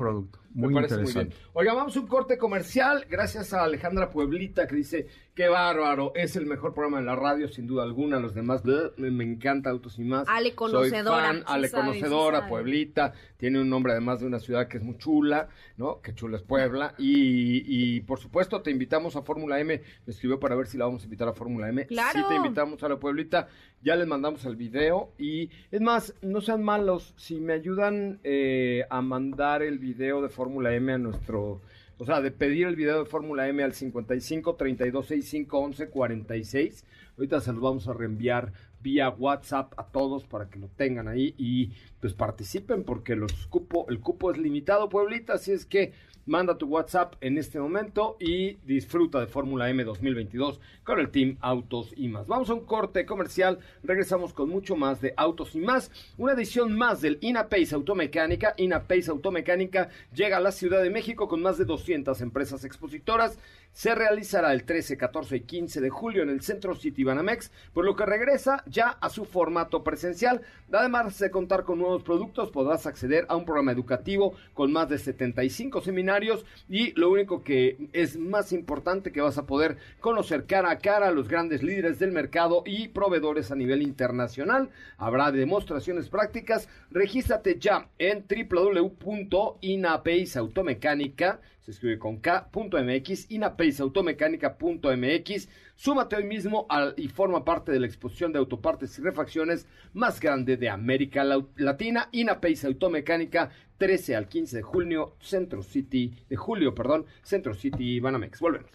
Producto, Me muy parece interesante. bien. Oiga, vamos a un corte comercial. Gracias a Alejandra Pueblita que dice, qué bárbaro, es el mejor programa de la radio, sin duda alguna. Los demás, bleh, me, me encanta Autos y Más. Ale Soy conocedora. fan, Sí Ale sabe, conocedora. Pueblita. Tiene un nombre además de una ciudad que es muy chula, ¿no? Que chula es Puebla. Y, y, por supuesto te invitamos a Fórmula M. Me escribió para ver si la vamos a invitar a Fórmula M. Claro. Sí te invitamos a la Pueblita. Ya les mandamos el video. Y es más, no sean malos. Si me ayudan eh, a mandar el video de Fórmula M a nuestro... O sea, de pedir el video de Fórmula M al 55 32 65 11 46. Ahorita se los vamos a reenviar vía WhatsApp a todos para que lo tengan ahí y pues participen porque los cupo, el cupo es limitado, Pueblita, así es que Manda tu WhatsApp en este momento y disfruta de Fórmula M 2022 con el Team Autos y más. Vamos a un corte comercial, regresamos con mucho más de Autos y más. Una edición más del INAPACE Automecánica. INAPACE Automecánica llega a la Ciudad de México con más de 200 empresas expositoras se realizará el 13, 14 y 15 de julio en el Centro City Banamex, por lo que regresa ya a su formato presencial. Además de contar con nuevos productos, podrás acceder a un programa educativo con más de 75 seminarios y lo único que es más importante que vas a poder conocer cara a cara a los grandes líderes del mercado y proveedores a nivel internacional. Habrá demostraciones prácticas. Regístrate ya en www.inapaceautomecánica se escribe con K.mx, inapaceautomecánica.mx. Súmate hoy mismo y forma parte de la exposición de autopartes y refacciones más grande de América Latina. Inapace Automecánica, 13 al 15 de junio, Centro City, de julio, perdón, Centro City, Banamex. Volvemos.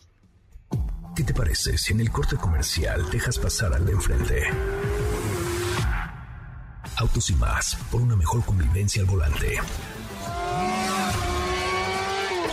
¿Qué te parece si en el corte comercial dejas pasar al de enfrente? Autos y más, por una mejor convivencia al volante.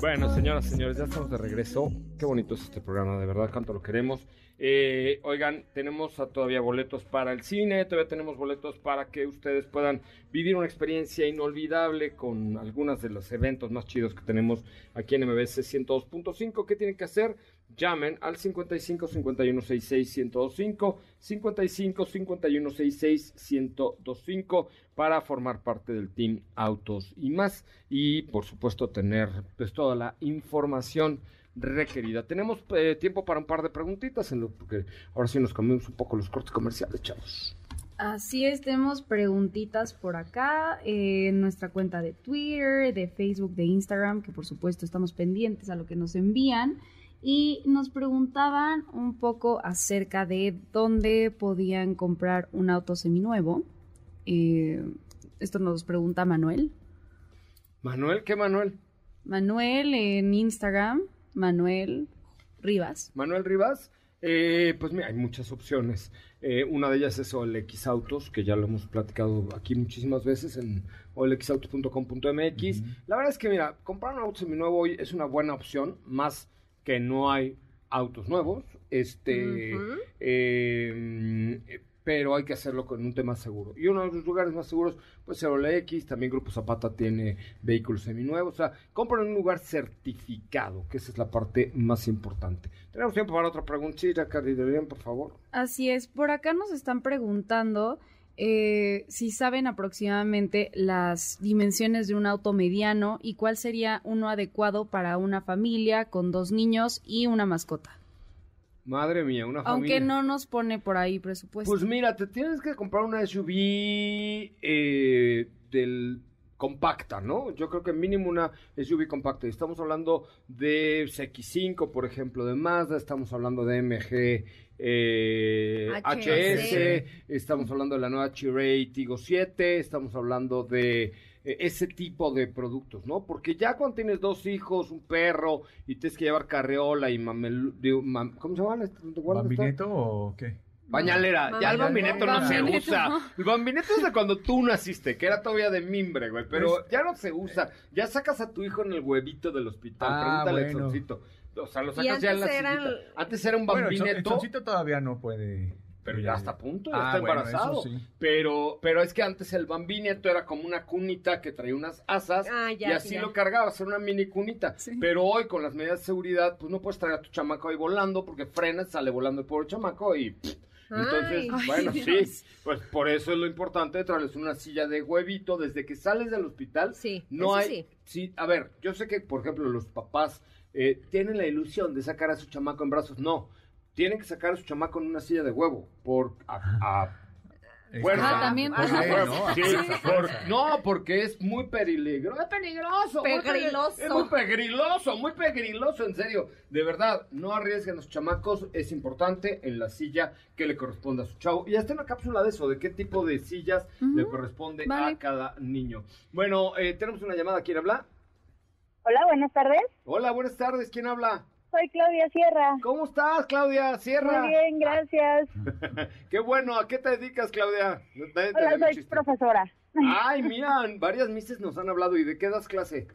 Bueno, señoras, señores, ya estamos de regreso. Qué bonito es este programa, de verdad, cuánto lo queremos. Eh, oigan, tenemos todavía boletos para el cine, todavía tenemos boletos para que ustedes puedan vivir una experiencia inolvidable con algunos de los eventos más chidos que tenemos aquí en MBS 102.5. ¿Qué tienen que hacer? Llamen al 55 51 66 1025, 55 51 66 1025 para formar parte del Team Autos y más. Y por supuesto tener pues toda la información requerida. Tenemos eh, tiempo para un par de preguntitas, en lo, porque ahora sí nos comemos un poco los cortes comerciales, chavos. Así es, tenemos preguntitas por acá eh, en nuestra cuenta de Twitter, de Facebook, de Instagram, que por supuesto estamos pendientes a lo que nos envían. Y nos preguntaban un poco acerca de dónde podían comprar un auto seminuevo. Eh, esto nos pregunta Manuel. ¿Manuel? ¿Qué Manuel? Manuel en Instagram Manuel Rivas. Manuel Rivas, eh, pues mira, hay muchas opciones. Eh, una de ellas es OLX Autos, que ya lo hemos platicado aquí muchísimas veces en olxautos.com.mx. La verdad es que, mira, comprar un auto seminuevo hoy es una buena opción, más que no hay autos nuevos. Este, pero hay que hacerlo con un tema seguro. Y uno de los lugares más seguros ser OLX, también Grupo Zapata tiene vehículos seminuevos, o sea, compran en un lugar certificado, que esa es la parte más importante. Tenemos tiempo para otra preguntita, bien, por favor. Así es, por acá nos están preguntando eh, si saben aproximadamente las dimensiones de un auto mediano y cuál sería uno adecuado para una familia con dos niños y una mascota. Madre mía, una familia. Aunque no nos pone por ahí presupuesto. Pues mira, te tienes que comprar una SUV eh, del compacta, ¿no? Yo creo que mínimo una SUV compacta. Estamos hablando de CX5, por ejemplo, de Mazda, estamos hablando de MG eh, HS, estamos hablando de la nueva Chiray Tigo 7, estamos hablando de e, ese tipo de productos, ¿no? Porque ya cuando tienes dos hijos, un perro, y tienes que llevar carreola y mamel... ¿Cómo se llama? ¿Bambineto o qué? Bañalera, ya el bambineto no se usa. El bambineto es de cuando tú naciste, que era todavía de mimbre, güey. Pero pues, ya no se usa. Ya sacas a tu hijo en el huevito del hospital. Ah, Pregúntale bueno. O sea, lo sacas ya en la Antes era un bambineto. Bueno, el todavía no puede pero ya está a punto, ya ah, está embarazado. Pero, pero es que antes el bambineto era como una cunita que traía unas asas ah, y así lo cargabas, era una mini cunita. Pero hoy con las medidas de seguridad, pues no puedes traer a tu chamaco ahí volando porque frenas, sale volando el pobre chamaco y... Entonces, bueno, sí, pues por eso es lo importante de traerles una silla de huevito desde que sales del hospital. Sí, no hay, sí. a ver, yo sé que por ejemplo los papás eh, tienen la ilusión de sacar a su chamaco en brazos, no, tienen que sacar a su chamaco en una silla de huevo por a, fuerza. Ah, también. no, porque es muy peligroso. Es peligroso. Pegriloso. Es muy pegriloso, muy pegriloso, en serio. De verdad, no arriesguen a los chamacos. Es importante en la silla que le corresponde a su chavo. Y hasta una cápsula de eso, de qué tipo de sillas le corresponde a cada niño. Bueno, eh, tenemos una llamada. ¿Quiere hablar? Hola, buenas tardes. Hola, buenas tardes. ¿Quién habla? Soy Claudia Sierra. ¿Cómo estás, Claudia Sierra? Muy bien, gracias. Qué bueno. ¿A qué te dedicas, Claudia? Te Hola, soy profesora Ay, mira, varias mises nos han hablado. ¿Y de qué das clase?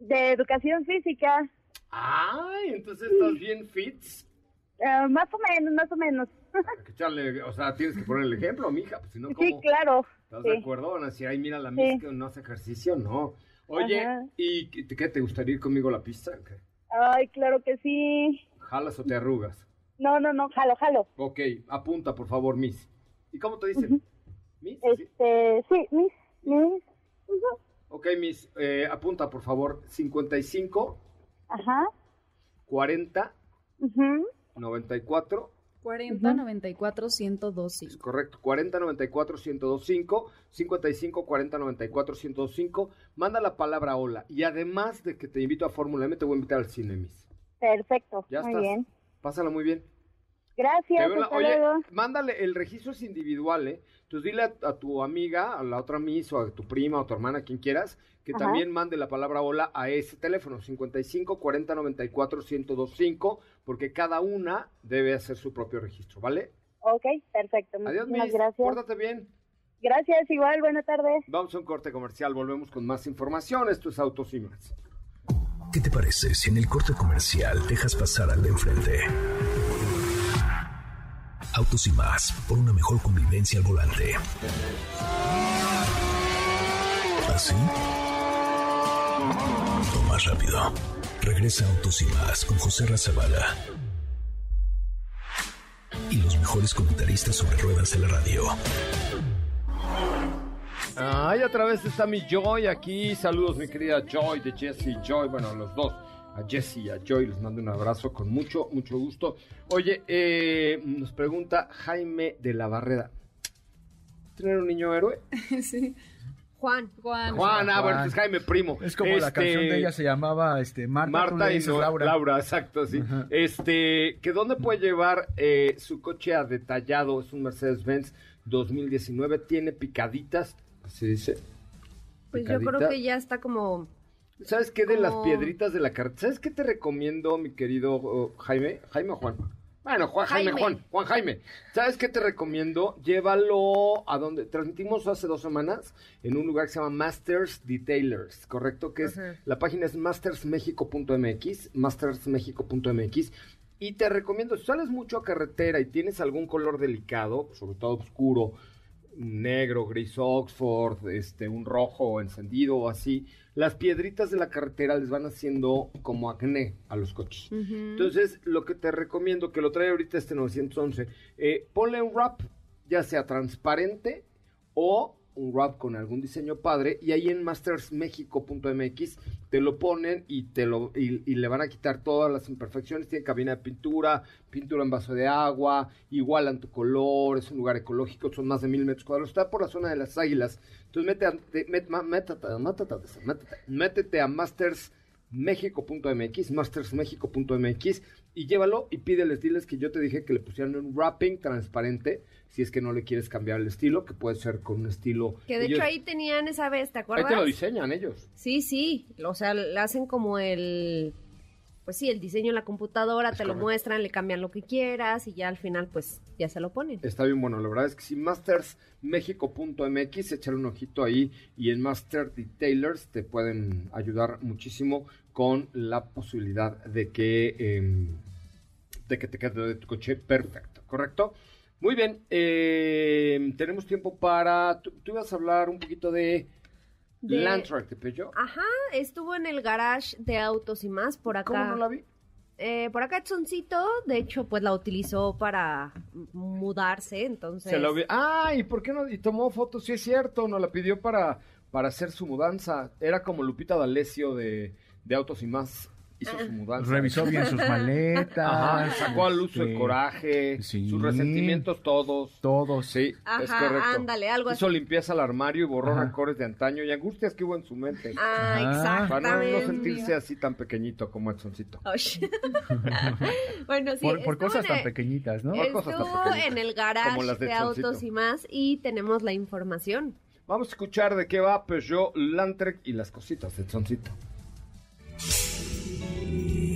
de educación física. Ay, entonces estás bien fits. Eh, más o menos, más o menos. Echarle, o sea, tienes que poner el ejemplo, mija, pues si no, Sí, ¿cómo? claro. ¿Estás sí. de acuerdo? Van a decir, ay, mira la Sí. mis que no hace ejercicio, no. Oye, Ajá. ¿y qué, te gustaría ir conmigo a la pista? Ay, claro que sí. ¿Jalas o te arrugas? No, no, no, jalo, jalo. Ok, apunta, por favor, Miss. ¿Y cómo te dicen? ¿Miss? ¿Sí? Este, sí, mis, mis. ujú. Ok, Miss, eh, apunta, por favor, 55, Ajá. 40, ujú. 94, 40 94 112. correcto, 40, 94, 1025, 55, 40, 94, 1025. Manda la palabra hola. Y además de que te invito a Fórmula M, te voy a invitar al cine, Miss. Perfecto. Ya Muy estás. bien. Pásala muy bien. Gracias. Hasta Oye, luego. mándale, el registro es individual, ¿eh? Entonces dile a, a tu amiga, a la otra Miss, o a tu prima, o a tu hermana, quien quieras, que Ajá. también mande la palabra hola a ese teléfono, 55 40 94 1025, porque cada una debe hacer su propio registro, ¿vale? Ok, perfecto. Adiós, Muchísimas Miss. gracias. Pórtate bien. Gracias, igual, buenas tardes. Vamos a un corte comercial, volvemos con más información. Esto es Autos y más. ¿Qué te parece si en el corte comercial dejas pasar al de enfrente? Autos y más, por una mejor convivencia al volante. ¿Así? O más rápido. Regresa Autos y más con José Razabala. Y los mejores comentaristas sobre ruedas de la radio. Ay, otra vez está mi Joy aquí. Saludos, mi querida Joy de Jesse Joy. Bueno, los dos. A Jesse y a Joy les mando un abrazo con mucho, mucho gusto. Oye, eh, nos pregunta Jaime de la Barrera. ¿Tener un niño héroe? sí. Juan. Juan. Juan, ah, bueno, Juan. pues Jaime Primo. Es como la Este, canción de ella se llamaba este, Marta, Marta y no- Laura. exacto, sí. Este, que dónde puede llevar eh, su coche a detallado, es un Mercedes-Benz 2019, tiene picaditas, así dice. Pues yo creo que ya está como... ¿Sabes qué de las piedritas de la carretera? ¿Sabes qué te recomiendo, mi querido oh, Jaime? Jaime o Juan. Bueno, Juan Jaime, Jaime. Juan, Juan Jaime. ¿Sabes qué te recomiendo? Llévalo a donde transmitimos hace dos semanas en un lugar que se llama Masters Detailers, ¿correcto? Que es la página es mastersmexico.mx, mastersmexico.mx. Y te recomiendo, si sales mucho a carretera y tienes algún color delicado, sobre todo oscuro, negro, gris Oxford, este, un rojo encendido o así, las piedritas de la carretera les van haciendo como acné a los coches. Entonces, lo que te recomiendo, que lo trae ahorita este 911, eh, ponle un wrap, ya sea transparente o un wrap con algún diseño padre, y ahí en mastersmexico.mx te lo ponen y te lo y, le van a quitar todas las imperfecciones. Tiene cabina de pintura, pintura en vaso de agua, igualan tu color, es un lugar ecológico, son más de mil metros cuadrados, está por la zona de las águilas. Entonces, mete a- te- met- métete, métete, métete, métete a mastersmexico.mx, mastersmexico.mx y llévalo y pídeles, diles que yo te dije que le pusieran un wrapping transparente si es que no le quieres cambiar el estilo, que puede ser con un estilo... Que de ellos- hecho ahí tenían esa vez, ¿te ahí acuerdas? te lo diseñan ellos. Sí, sí. O sea, le hacen como el. Pues sí, el diseño en la computadora, te lo muestran, le cambian lo que quieras y ya al final, pues ya se lo ponen. Está bien bueno, la verdad es que si mastersmexico.mx, échale un ojito ahí y en Master Detailers te pueden ayudar muchísimo con la posibilidad de que, em, de que te quede de tu coche perfecto, ¿correcto? Muy bien, em, tenemos tiempo para... Tú, tú ibas a hablar un poquito de, De- Landtrack de Peugeot. Ajá, estuvo en el garage de autos y más por acá. ¿Cómo no la vi? Eh, por acá Edsoncito, de hecho, pues la utilizó para mudarse, entonces... Se lo vi. Ah, ¿y por qué no? Y tomó fotos, sí es cierto, nos la pidió para, para hacer su mudanza. Era como Lupita D'Alessio de, de Autos y Más. Hizo su mudanza. Revisó bien sus maletas. Ajá, sacó a luz el este, coraje, sí. sus resentimientos todos. Todos. Sí, es Ajá, correcto. ándale, algo Hizo así. limpieza al armario y borró Ajá. rencores de antaño y angustias que hubo en su mente. Ah, Ajá. Para no, no exactamente. sentirse así tan pequeñito como Edsoncito. Osh. bueno, sí. por, por cosas tan el- pequeñitas, ¿no? Por cosas tan pequeñitas, en el garage como las de de autos y más y tenemos la información. Vamos a escuchar de qué va Peugeot, Landtrek y las cositas de Edsoncito.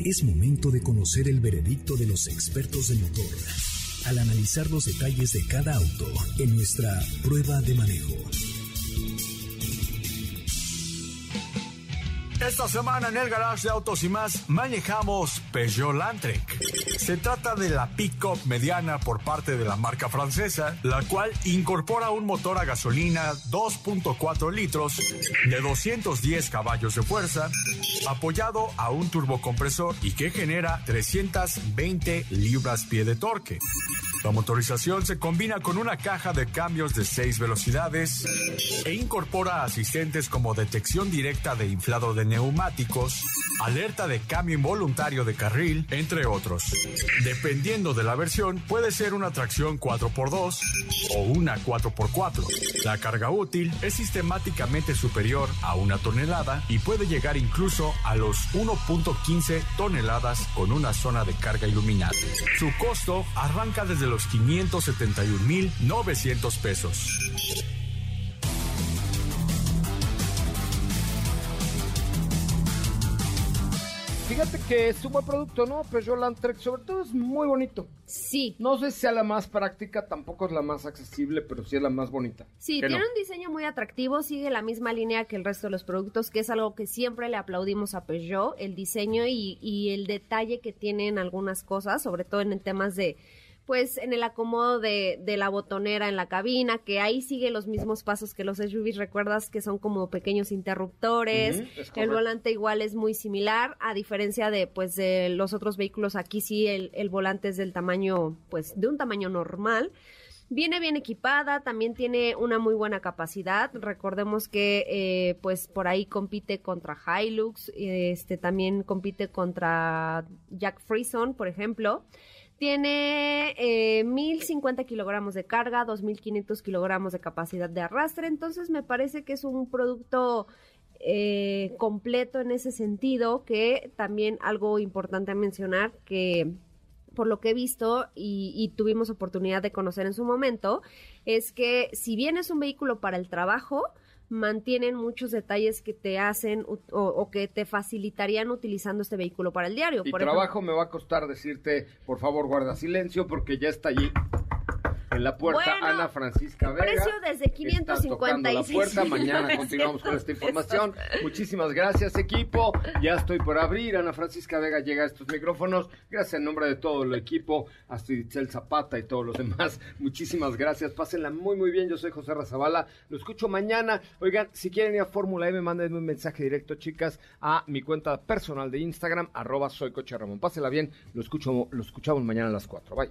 Es momento de conocer el veredicto de los expertos de motor al analizar los detalles de cada auto en nuestra prueba de manejo. Esta semana en el garage de autos y más manejamos Peugeot Landtrek. Se trata de la pick-up mediana por parte de la marca francesa, la cual incorpora un motor a gasolina 2.4 litros de 210 caballos de fuerza, apoyado a un turbocompresor y que genera 320 libras-pie de torque. La motorización se combina con una caja de cambios de 6 velocidades e incorpora asistentes como detección directa de inflado de neumáticos, alerta de cambio involuntario de carril, entre otros. Dependiendo de la versión, puede ser una tracción 4x2 o una 4x4. La carga útil es sistemáticamente superior a una tonelada y puede llegar incluso a los 1.15 toneladas con una zona de carga iluminada. Su costo arranca desde los 571.900 pesos. Fíjate que es un buen producto, ¿no? Peugeot Landtrek, sobre todo es muy bonito. Sí. No sé si sea la más práctica, tampoco es la más accesible, pero sí es la más bonita. Sí, ¿Qué tiene no? un diseño muy atractivo, sigue la misma línea que el resto de los productos, que es algo que siempre le aplaudimos a Peugeot, el diseño y, y el detalle que tienen algunas cosas, sobre todo en temas de pues en el acomodo de, de la botonera en la cabina, que ahí sigue los mismos pasos que los SUVs, recuerdas que son como pequeños interruptores, el volante igual es muy similar, a diferencia de pues de los otros vehículos, aquí sí el, el volante es del tamaño, pues de un tamaño normal. Viene bien equipada, también tiene una muy buena capacidad. Recordemos que eh, pues por ahí compite contra Hilux, este también compite contra Jack Frison, por ejemplo. Tiene eh, 1050 kilogramos de carga, 2500 kilogramos de capacidad de arrastre, entonces me parece que es un producto eh, completo en ese sentido, que también algo importante a mencionar que por lo que he visto y, y tuvimos oportunidad de conocer en su momento, es que si bien es un vehículo para el trabajo, mantienen muchos detalles que te hacen o, o que te facilitarían utilizando este vehículo para el diario. Y Por trabajo me va a costar decirte, por favor, guarda silencio, porque ya está allí en la puerta Bueno, Ana Francisca Vega. precio desde Está tocando la 556 puerta. Mañana continuamos con esta información. Muchísimas gracias, equipo. Ya estoy por abrir. Ana Francisca Vega llega a estos micrófonos. Gracias en nombre de todo el equipo, hasta Itzel Zapata y todos los demás. Muchísimas gracias. Pásenla muy, muy bien. Yo soy José Razabala. Lo escucho mañana. Oigan, si quieren ir a Fórmula M, manden un mensaje directo, chicas, a mi cuenta personal de Instagram, arroba soy Coche Ramón. Pásenla bien. Lo, escucho, lo escuchamos mañana a las 4. Bye.